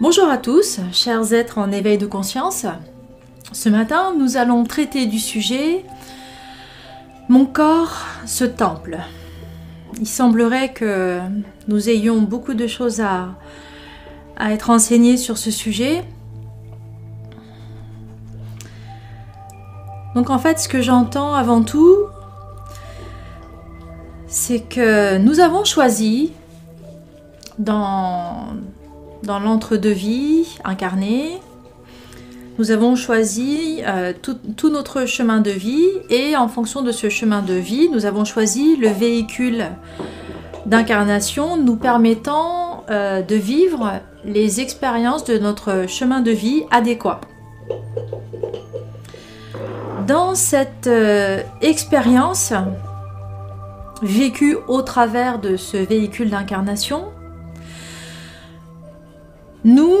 Bonjour à tous, chers êtres en éveil de conscience. Ce matin, nous allons traiter du sujet Mon corps, ce temple. Il semblerait que nous ayons beaucoup de choses à, à être enseignées sur ce sujet. Donc en fait, ce que j'entends avant tout, c'est que nous avons choisi dans, dans l'entre-deux-vie incarné, nous avons choisi euh, tout, notre chemin de vie et en fonction de ce chemin de vie, nous avons choisi le véhicule d'incarnation nous permettant euh, de vivre les expériences de notre chemin de vie adéquat. Dans cette euh, expérience vécue au travers de ce véhicule d'incarnation, nous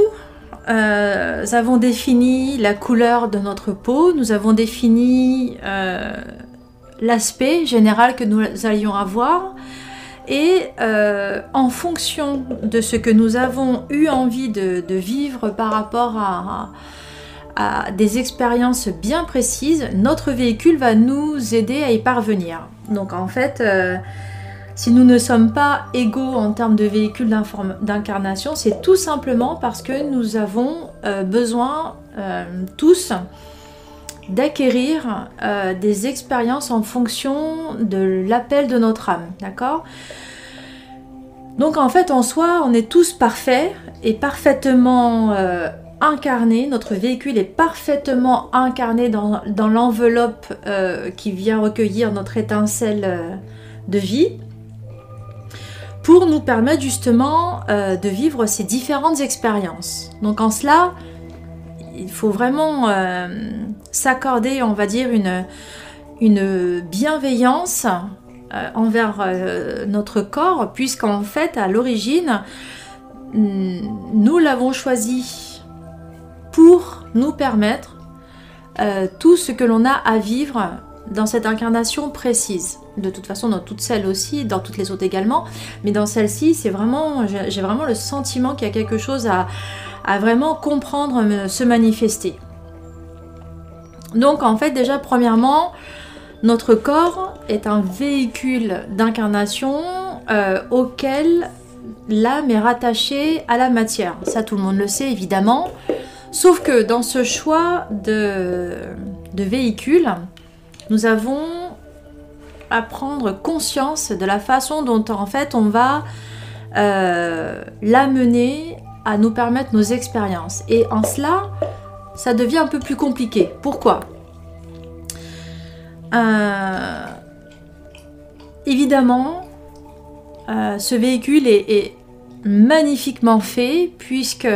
euh, avons défini la couleur de notre peau, nous avons défini euh, l'aspect général que nous allions avoir. Et euh, en fonction de ce que nous avons eu envie de, vivre par rapport à, à, des expériences bien précises, notre véhicule va nous aider à y parvenir. Donc en fait, si nous ne sommes pas égaux en termes de véhicule d'incarnation, c'est tout simplement parce que nous avons euh, besoin euh, tous d'acquérir euh, des expériences en fonction de l'appel de notre âme, d'accord? Donc en fait, en soi, on est tous parfaits et parfaitement incarnés. Notre véhicule est parfaitement incarné dans, dans l'enveloppe qui vient recueillir notre étincelle de vie nous permettre justement euh, de vivre ces différentes expériences. Donc en cela, il faut vraiment euh, s'accorder, on va dire, une, bienveillance euh, envers notre corps, puisqu'en fait, à l'origine, nous l'avons choisi pour nous permettre tout ce que l'on a à vivre dans cette incarnation précise. De toute façon, dans toutes celles aussi, dans toutes les autres également. Mais dans celle-ci, c'est vraiment, j'ai vraiment le sentiment qu'il y a quelque chose à, vraiment comprendre, se manifester. Donc, en fait, déjà, premièrement, notre corps est un véhicule d'incarnation euh, auquel l'âme est rattachée à la matière. Ça, tout le monde le sait, évidemment. Sauf que dans ce choix de, de véhicule, nous avons à prendre conscience de la façon dont en fait on va euh, l'amener à nous permettre nos expériences. Et en cela, ça devient un peu plus compliqué. Pourquoi? Euh, Évidemment, euh, ce véhicule est, est, magnifiquement fait puisque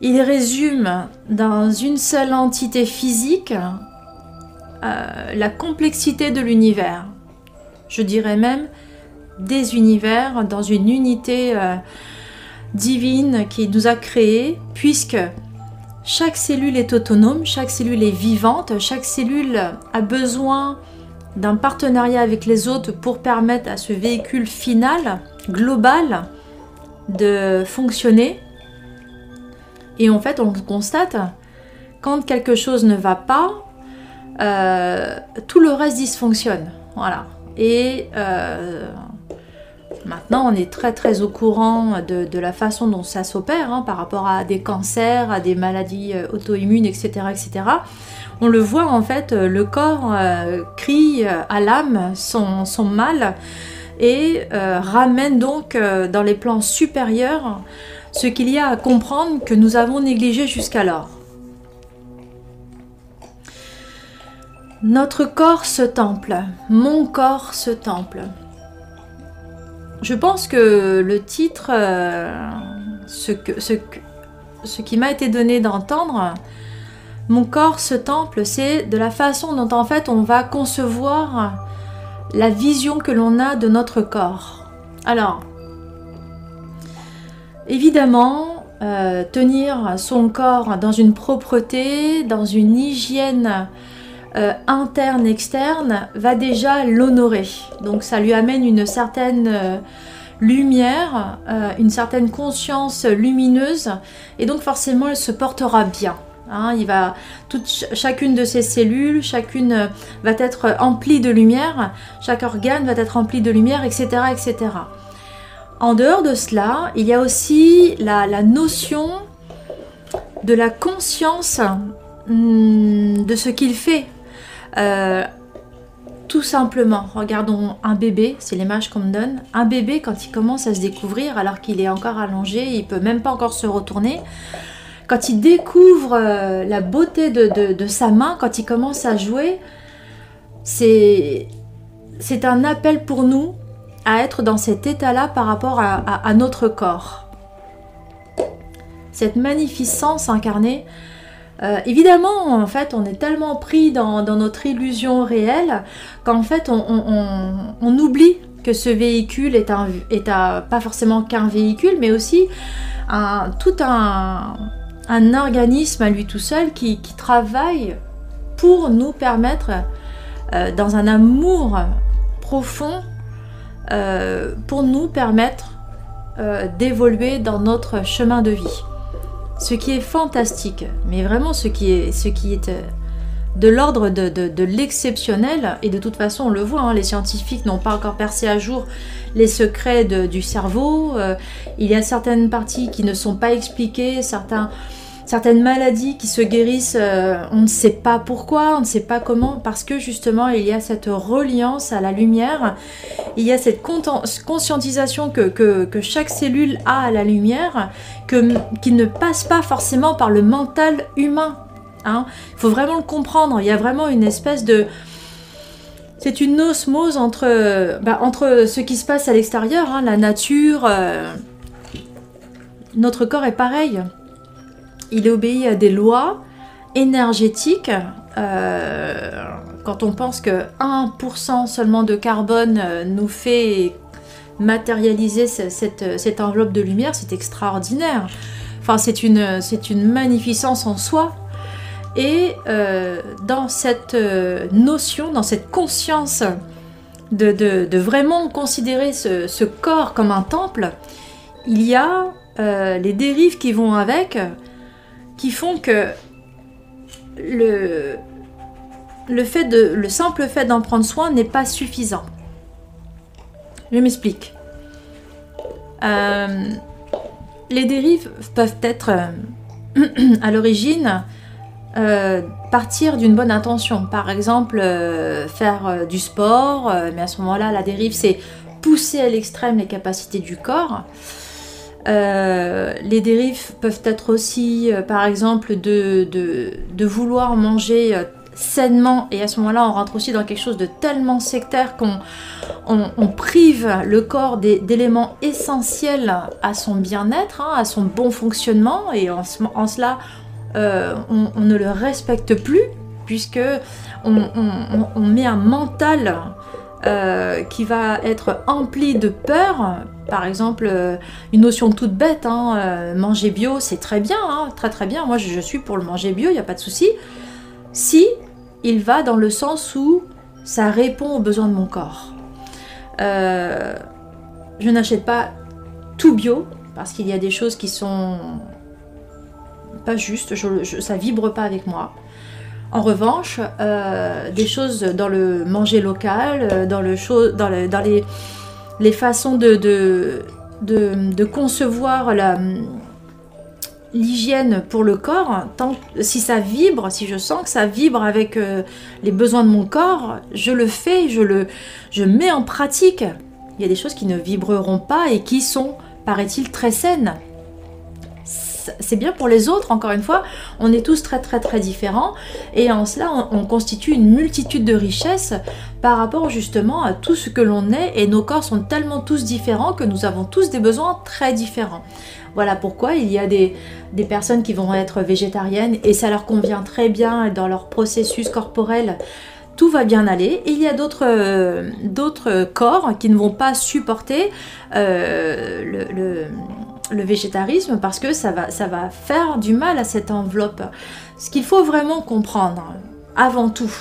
il résume dans une seule entité physique euh, la complexité de l'univers. Je dirais même des univers dans une unité euh, divine qui nous a créés, puisque chaque cellule est autonome, chaque cellule est vivante, chaque cellule a besoin d'un partenariat avec les autres pour permettre à ce véhicule final, global, de fonctionner. Et en fait, on constate, quand quelque chose ne va pas, euh, tout le reste dysfonctionne. Voilà. Et euh, maintenant, on est très très au courant de, la façon dont ça s'opère hein, par rapport à des cancers, à des maladies euh, auto-immunes, etc., etc. On le voit en fait, le corps crie à l'âme son, son, mal et ramène donc dans les plans supérieurs ce qu'il y a à comprendre que nous avons négligé jusqu'alors. Notre corps se temple, mon corps se temple. Je pense que le titre, euh, ce, qui m'a été donné d'entendre, mon corps se temple, c'est de la façon dont en fait on va concevoir la vision que l'on a de notre corps. Alors, évidemment, euh, tenir son corps dans une propreté, dans une hygiène euh, interne, externe, va déjà l'honorer. Donc ça lui amène une certaine, euh, lumière, euh, une certaine conscience lumineuse, et donc forcément elle se portera bien. Hein. il va, toute, chacune de ses cellules, chacune va être emplie de lumière, chaque organe va être empli de lumière, etc., etc. En dehors de cela, il y a aussi la, notion de la conscience hmm, de ce qu'il fait. Euh, tout simplement, regardons un bébé, c'est l'image qu'on me donne. Un bébé, quand il commence à se découvrir, alors qu'il est encore allongé, il peut même pas encore se retourner. Quand il découvre euh, la beauté de, sa main, quand il commence à jouer, c'est un appel pour nous à être dans cet état-là par rapport à notre corps. Cette magnificence incarnée, euh, évidemment, en fait, on est tellement pris dans, notre illusion réelle qu'en fait, on, oublie que ce véhicule est, pas forcément qu'un véhicule, mais aussi tout un, organisme à lui tout seul qui, travaille pour nous permettre, euh, dans un amour profond, euh, pour nous permettre d'évoluer dans notre chemin de vie ce qui est fantastique, mais vraiment ce qui est, euh, de l'ordre de, l'exceptionnel, et de toute façon on le voit, hein, les scientifiques n'ont pas encore percé à jour les secrets du cerveau, euh, il y a certaines parties qui ne sont pas expliquées, certains certaines maladies qui se guérissent, euh, on ne sait pas pourquoi, on ne sait pas comment, parce que justement il y a cette reliance à la lumière, il y a cette conscientisation que, chaque cellule a à la lumière, qui ne passe pas forcément par le mental humain. Hein. Il faut vraiment le comprendre, il y a vraiment une espèce de... C'est une osmose entre, bah, entre ce qui se passe à l'extérieur, hein, la nature, euh, notre corps est pareil il obéit à des lois énergétiques. Euh, quand on pense que 1% seulement de carbone euh, nous fait matérialiser cette, enveloppe de lumière, c'est extraordinaire. Enfin, c'est une, magnificence en soi. Et euh, dans cette notion, dans cette conscience de, vraiment considérer ce, corps comme un temple, il y a les dérives qui vont avec, qui font que le, simple fait d'en prendre soin n'est pas suffisant. Je m'explique. Euh, les dérives peuvent être euh, à l'origine euh, partir d'une bonne intention. Par exemple, faire du sport, mais à ce moment-là, la dérive, c'est pousser à l'extrême les capacités du corps. Euh, les dérives peuvent être aussi, euh, par exemple, de, vouloir manger euh, sainement, et à ce moment-là, on rentre aussi dans quelque chose de tellement sectaire qu'on on, prive le corps d'éléments essentiels à son bien-être, hein, à son bon fonctionnement, et en, cela, on, ne le respecte plus, puisque on, met un mental euh, qui va être empli de peur. Par exemple, euh, une notion toute bête, hein, euh, manger bio, c'est très bien, hein, très très bien. Moi, je, suis pour le manger bio, il n'y a pas de souci. Si il va dans le sens où ça répond aux besoins de mon corps. je n'achète pas tout bio parce qu'il y a des choses qui sont pas justes, je, ça vibre pas avec moi. En revanche, euh, des choses dans le manger local, euh, dans, le dans, dans les, façons de, concevoir l'hygiène pour le corps, si ça vibre, si je sens que ça vibre avec euh, les besoins de mon corps, je le fais, je le je mets en pratique. Il y a des choses qui ne vibreront pas et qui sont, paraît-il, très saines c'est bien pour les autres, encore une fois, on est tous très très très différents et en cela on, constitue une multitude de richesses par rapport justement à tout ce que l'on est et nos corps sont tellement tous différents que nous avons tous des besoins très différents. Voilà pourquoi il y a des, personnes qui vont être végétariennes et ça leur convient très bien dans leur processus corporel tout va bien aller. Il y a d'autres corps qui ne vont pas supporter euh, le végétarisme parce que ça va, ça va faire du mal à cette enveloppe. Ce qu'il faut vraiment comprendre, avant tout,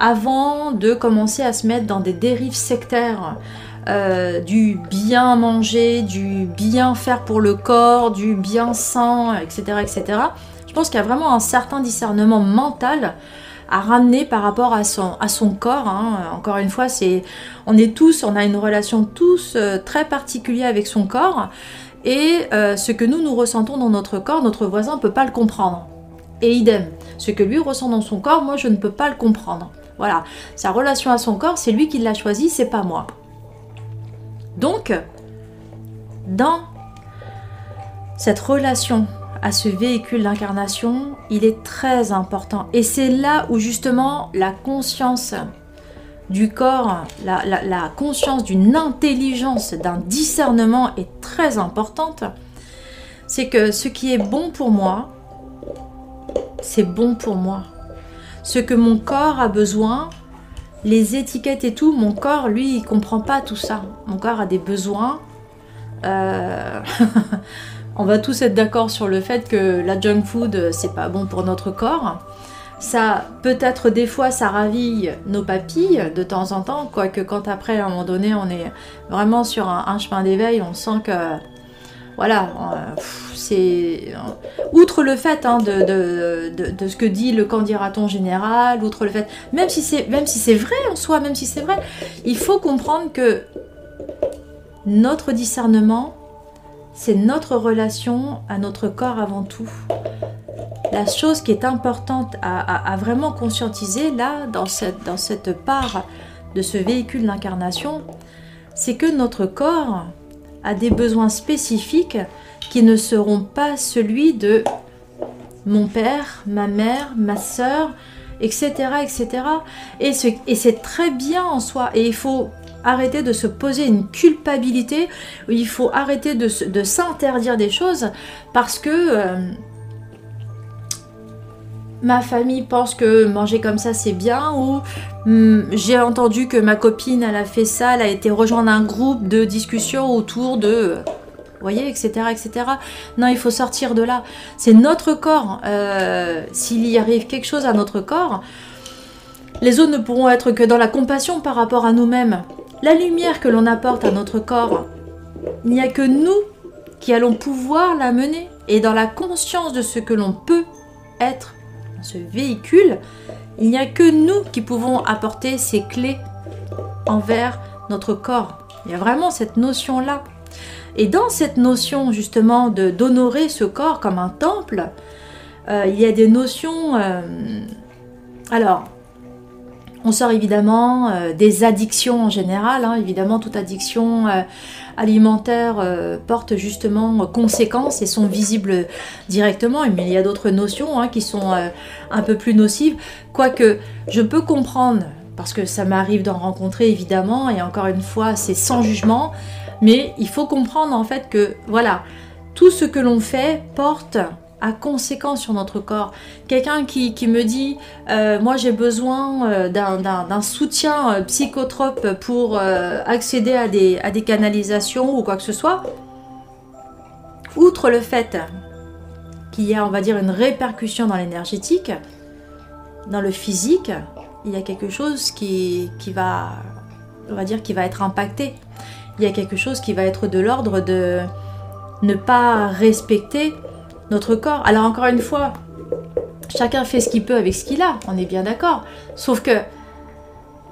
avant de commencer à se mettre dans des dérives sectaires euh, du bien manger, du bien faire pour le corps, du bien sain, etc. etc. Je pense qu'il y a vraiment un certain discernement mental à ramener par rapport à son, à son corps. hein. Encore une fois, c'est, on est tous, on a une relation tous euh, très particulière avec son corps. Et euh, ce que nous, nous ressentons dans notre corps, notre voisin ne peut pas le comprendre. Et idem, ce que lui ressent dans son corps, moi, je ne peux pas le comprendre. Voilà, sa relation à son corps, c'est lui qui l'a choisi, c'est pas moi. Donc, dans cette relation à ce véhicule d'incarnation, il est très important. Et c'est là où justement la conscience du corps, la, conscience d'une intelligence, d'un discernement est très importante. C'est que ce qui est bon pour moi, c'est bon pour moi. Ce que mon corps a besoin, les étiquettes et tout, mon corps, lui, il comprend pas tout ça. Mon corps a des besoins. Euh, On va tous être d'accord sur le fait que la junk food, c'est pas bon pour notre corps. Ça, peut-être des fois, ça raville nos papilles de temps en temps, quoique quand après, à un moment donné, on est vraiment sur un, chemin d'éveil, on sent que, voilà, euh, c'est... Outre le fait hein, de, ce que dit le candidaton général, outre le fait... Même si c'est même si c'est vrai en soi, même si c'est vrai, il faut comprendre que notre discernement, c'est notre relation à notre corps avant tout. La chose qui est importante à, vraiment conscientiser là, dans cette, dans part de ce véhicule d'incarnation, c'est que notre corps a des besoins spécifiques qui ne seront pas celui de mon père, ma mère, ma sœur, etc. etc. Et ce- et c'est très bien en soi. Et il faut arrêter de se poser une culpabilité, il faut arrêter de s'interdire des choses parce que euh, ma famille pense que manger comme ça c'est bien ou hum, j'ai entendu que ma copine elle a fait ça, elle a été rejoindre un groupe de discussion autour de... Voyez, etc., etc. Non, il faut sortir de là. C'est notre corps. Euh, S'il y arrive quelque chose à notre corps, les autres ne pourront être que dans la compassion par rapport à nous-mêmes. La lumière que l'on apporte à notre corps, il n'y a que nous qui allons pouvoir la mener. Et dans la conscience de ce que l'on peut être ce véhicule, il n'y a que nous qui pouvons apporter ces clés envers notre corps. Il y a vraiment cette notion-là. Et dans cette notion justement de d'honorer ce corps comme un temple, euh, il y a des notions. euh, alors, on sort évidemment euh, des addictions en général. hein. Évidemment, toute addiction euh, alimentaire euh, porte justement conséquences et sont visibles directement. Mais il y a d'autres notions hein, qui sont un peu plus nocives. Quoique, je peux comprendre, parce que ça m'arrive d'en rencontrer évidemment, et encore une fois, c'est sans jugement. Mais il faut comprendre en fait que, voilà, tout ce que l'on fait porte conséquence sur notre corps. Quelqu'un qui, qui me dit euh, moi j'ai besoin euh, d'un- soutien euh, psychotrope pour accéder à des, à des canalisations ou quoi que ce soit, outre le fait qu'il y a, on va dire, une répercussion dans l'énergétique, dans le physique, il y a quelque chose qui, qui va, on va dire, qui va être impacté. Il y a quelque chose qui va être de l'ordre de ne pas respecter notre corps. Alors encore une fois, chacun fait ce qu'il peut avec ce qu'il a, on est bien d'accord. Sauf que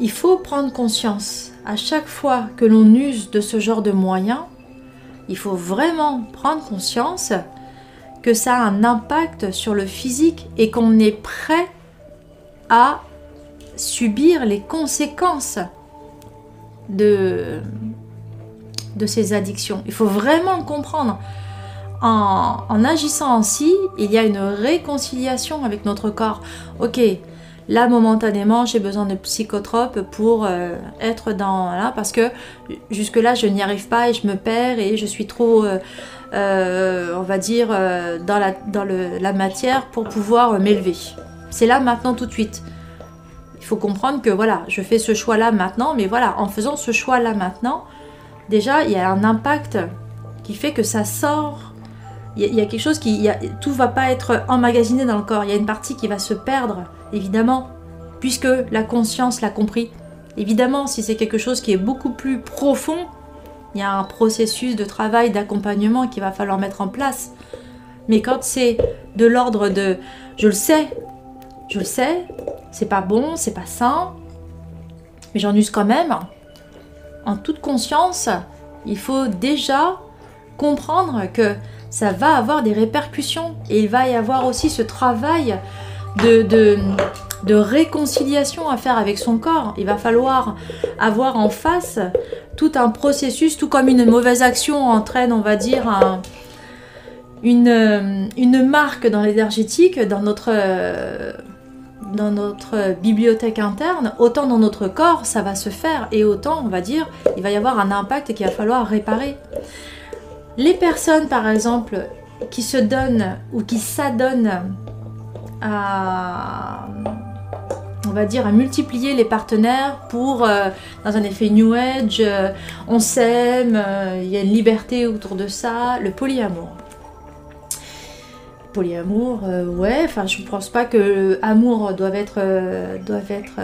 il faut prendre conscience à chaque fois que l'on use de ce genre de moyens, il faut vraiment prendre conscience que ça a un impact sur le physique et qu'on est prêt à subir les conséquences de, de ces addictions. Il faut vraiment le comprendre. En, agissant ainsi, il y a une réconciliation avec notre corps. Ok, là momentanément, j'ai besoin de psychotropes pour euh, être dans là parce que jusque là, je n'y arrive pas et je me perds et je suis trop, euh, euh, on va dire, dans, la, matière pour pouvoir m'élever. C'est là maintenant tout de suite. Il faut comprendre que voilà, je fais ce choix-là maintenant, mais voilà, en faisant ce choix-là maintenant, déjà, il y a un impact qui fait que ça sort. Il y a, quelque chose qui. y a- tout va pas être emmagasiné dans le corps. Il y a une partie qui va se perdre, évidemment, puisque la conscience l'a compris. Évidemment, si c'est quelque chose qui est beaucoup plus profond, il y a un processus de travail, d'accompagnement qu'il va falloir mettre en place. Mais quand c'est de l'ordre de je le sais, je le sais, c'est pas bon, c'est pas sain, mais j'en use quand même, en toute conscience, il faut déjà comprendre que ça va avoir des répercussions et il va y avoir aussi ce travail de, de, réconciliation à faire avec son corps. Il va falloir avoir en face tout un processus, tout comme une mauvaise action entraîne, on va dire, une, une marque dans l'énergétique, dans notre dans notre bibliothèque interne, autant dans notre corps, ça va se faire, et autant, on va dire, il va y avoir un impact qu'il va falloir réparer. Les personnes, par exemple, qui se donnent ou qui s'adonnent à, on va dire, à multiplier les partenaires pour, euh, dans un effet New Age, euh, on s'aime, euh, il y a une liberté autour de ça, le polyamour polyamour, ouais, enfin je ne pense pas que amour doit être, être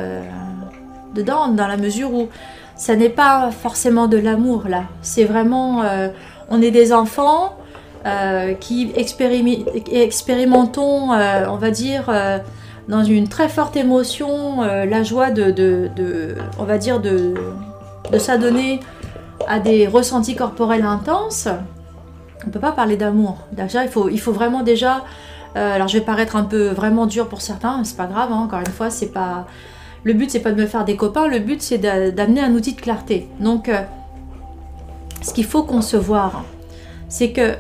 dedans, dans la mesure où ça n'est pas forcément de l'amour là. C'est vraiment, on est des enfants qui expérimentons, on va dire, dans une très forte émotion, la joie de, on va dire, de, s'adonner à des ressentis corporels intenses on peut pas parler d'amour. Déjà, il faut, vraiment déjà. Euh, alors, je vais paraître un peu vraiment dur pour certains, mais c'est pas grave. Hein, encore une fois, c'est pas. Le but, c'est pas de me faire des copains. Le but, c'est d'amener un outil de clarté. Donc, euh, ce qu'il faut concevoir, c'est que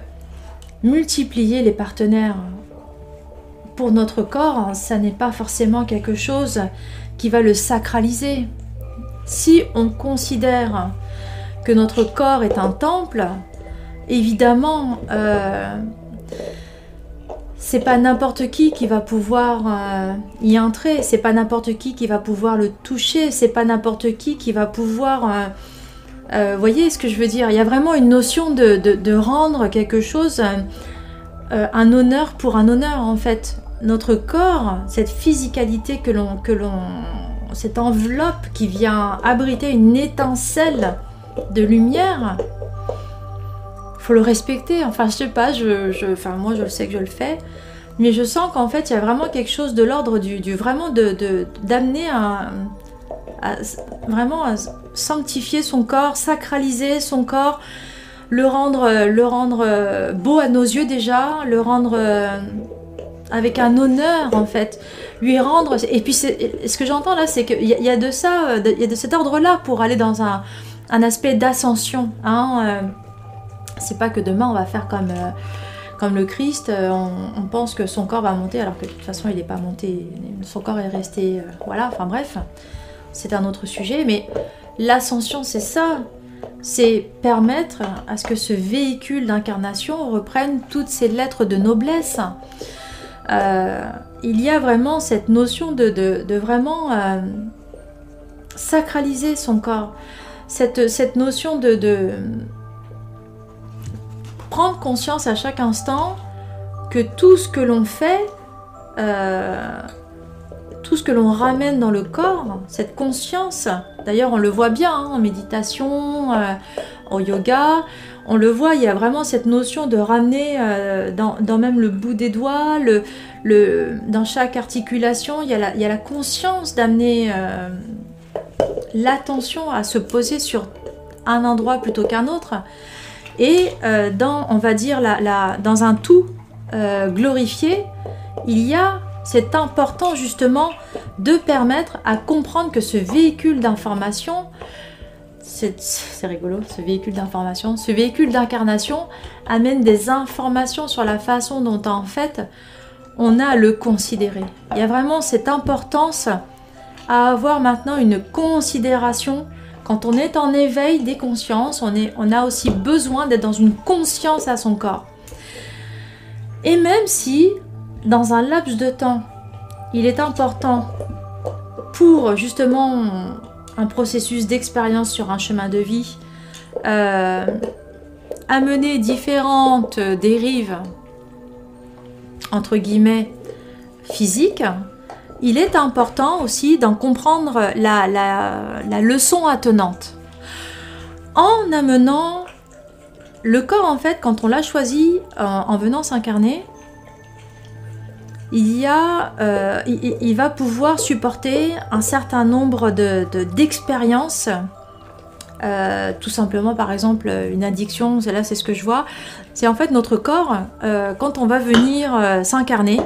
multiplier les partenaires pour notre corps, ça n'est pas forcément quelque chose qui va le sacraliser. Si on considère que notre corps est un temple, évidemment, euh, c'est pas n'importe qui qui va pouvoir euh, y entrer, c'est pas n'importe qui qui va pouvoir le toucher, c'est pas n'importe qui qui va pouvoir. Euh, vous voyez ce que je veux dire? Il y a vraiment une notion de, rendre quelque chose un honneur pour un honneur en fait. Notre corps, cette physicalité que l'on, que l'on, cette enveloppe qui vient abriter une étincelle de lumière, faut le respecter. Enfin, je sais pas, je, enfin, moi je sais que je le fais, mais je sens qu'en fait, il y a vraiment quelque chose de l'ordre du, vraiment de d'amener à, vraiment à sanctifier son corps, sacraliser son corps, le rendre, le rendre beau à nos yeux déjà, le rendre euh, avec un honneur en fait, lui rendre. Et puis, ce que j'entends là, c'est qu'il y, a de ça, il y a de cet ordre-là pour aller dans un, aspect d'ascension. Hein, euh, c'est pas que demain on va faire comme, euh, comme le Christ, euh, on, pense que son corps va monter alors que de toute façon il n'est pas monté, son corps est resté. Euh, voilà, enfin bref, c'est un autre sujet, mais l'ascension c'est ça, c'est permettre à ce que ce véhicule d'incarnation reprenne toutes ses lettres de noblesse. il y a vraiment cette notion de, vraiment sacraliser son corps, cette, cette notion de, prendre conscience à chaque instant que tout ce que l'on fait, euh, tout ce que l'on ramène dans le corps, cette conscience, d'ailleurs on le voit bien hein, en méditation, euh, au yoga, on le voit, il y a vraiment cette notion de ramener euh, dans, même le bout des doigts, dans chaque articulation, il y a la, conscience d'amener l'attention à se poser sur un endroit plutôt qu'un autre. Et euh, dans, on va dire, dans un tout euh, glorifié, il y a cet important justement de permettre à comprendre que ce véhicule d'information, c'est rigolo, ce véhicule d'information, ce véhicule d'incarnation amène des informations sur la façon dont en fait on a le considérer. Il y a vraiment cette importance à avoir maintenant une considération quand on est en éveil des consciences, on, est, on a aussi besoin d'être dans une conscience à son corps. Et même si, dans un laps de temps, il est important pour justement un processus d'expérience sur un chemin de vie, euh, amener différentes dérives, entre guillemets, physiques, il est important aussi d'en comprendre la, la, leçon attenante. En amenant le corps, en fait, quand on l'a choisi euh, en venant s'incarner, il, y a, euh, il, va pouvoir supporter un certain nombre d'expériences. De, euh, tout simplement, par exemple, une addiction, c'est là, c'est ce que je vois. C'est en fait notre corps, quand on va venir s'incarner,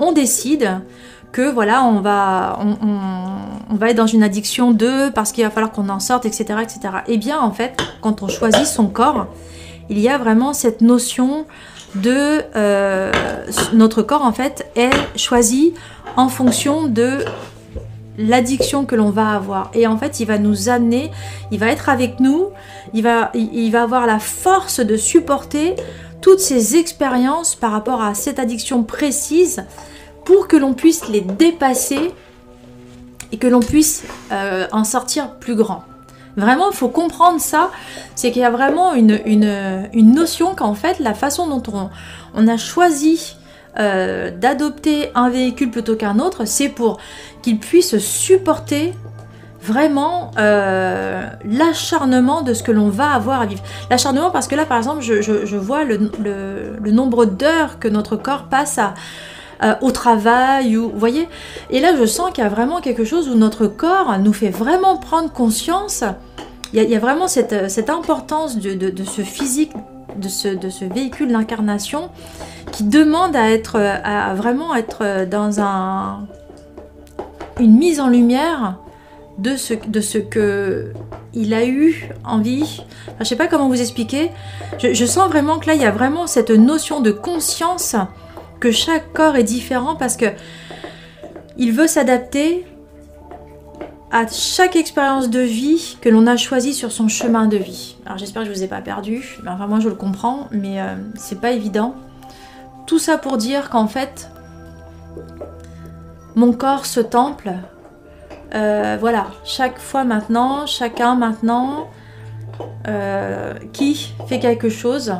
on décide que voilà, on va, on, va être dans une addiction de parce qu'il va falloir qu'on en sorte, etc., etc. Eh bien, en fait, quand on choisit son corps, il y a vraiment cette notion de euh, notre corps en fait est choisi en fonction de l'addiction que l'on va avoir et en fait il va nous amener il va être avec nous il va avoir la force de supporter toutes ces expériences par rapport à cette addiction précise pour que l'on puisse les dépasser et que l'on puisse euh, en sortir plus grand. Vraiment, il faut comprendre ça, c'est qu'il y a vraiment une, une, notion qu'en fait, la façon dont on, on a choisi euh, d'adopter un véhicule plutôt qu'un autre, c'est pour qu'il puisse supporter vraiment euh, l'acharnement de ce que l'on va avoir à vivre. L'acharnement parce que là, par exemple, je, je, vois le, le nombre d'heures que notre corps passe à, euh, au travail, ou, vous voyez Et là, je sens qu'il y a vraiment quelque chose où notre corps nous fait vraiment prendre conscience. Il y a, vraiment cette, importance de, ce physique, de ce, de ce véhicule d'incarnation qui demande à être, à vraiment être dans un, une mise en lumière de ce, de que il a eu envie. Je je sais pas comment vous expliquer. Je, je, sens vraiment que là, il y a vraiment cette notion de conscience que chaque corps est différent parce que il veut s'adapter à chaque expérience de vie que l'on a choisie sur son chemin de vie. Alors j'espère que je vous ai pas perdu, mais enfin moi je le comprends, mais euh, c'est pas évident. Tout ça pour dire qu'en fait, mon corps se temple. Euh, voilà, chaque fois maintenant, chacun maintenant, euh, qui fait quelque chose,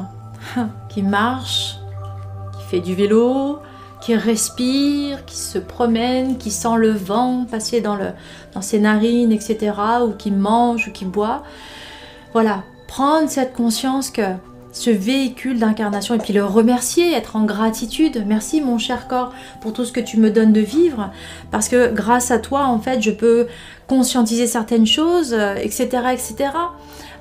qui marche, du vélo, qui respire, qui se promène, qui sent le vent passer dans, le, dans ses narines, etc., ou qui mange ou qui boit. Voilà, prendre cette conscience que ce véhicule d'incarnation et puis le remercier, être en gratitude. Merci mon cher corps pour tout ce que tu me donnes de vivre parce que grâce à toi en fait je peux conscientiser certaines choses, etc. etc.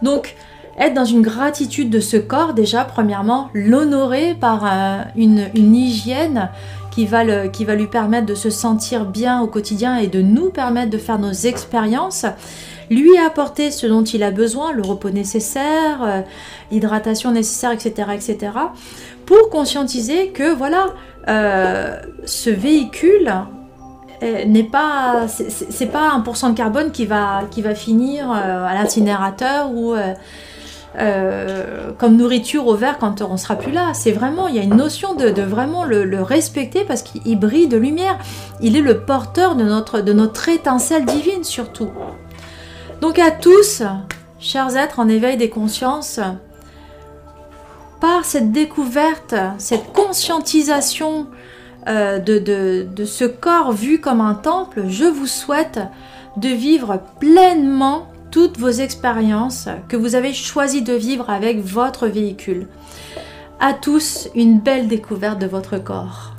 Donc être dans une gratitude de ce corps déjà, premièrement, l'honorer par euh, une, hygiène qui va, le, qui va lui permettre de se sentir bien au quotidien et de nous permettre de faire nos expériences, lui apporter ce dont il a besoin, le repos nécessaire, euh, l'hydratation nécessaire, etc., etc., pour conscientiser que voilà, euh, ce véhicule n'est pas c'est pas un pourcent de carbone qui va qui va finir à l'incinérateur ou euh, comme nourriture au verre quand on sera plus là. C'est vraiment, il y a une notion de, vraiment le, respecter parce qu'il brille de lumière. Il est le porteur de notre, de notre étincelle divine surtout. Donc à tous, chers êtres en éveil des consciences, par cette découverte, cette conscientisation euh, de, de ce corps vu comme un temple, je vous souhaite de vivre pleinement toutes vos expériences que vous avez choisi de vivre avec votre véhicule. À tous, une belle découverte de votre corps.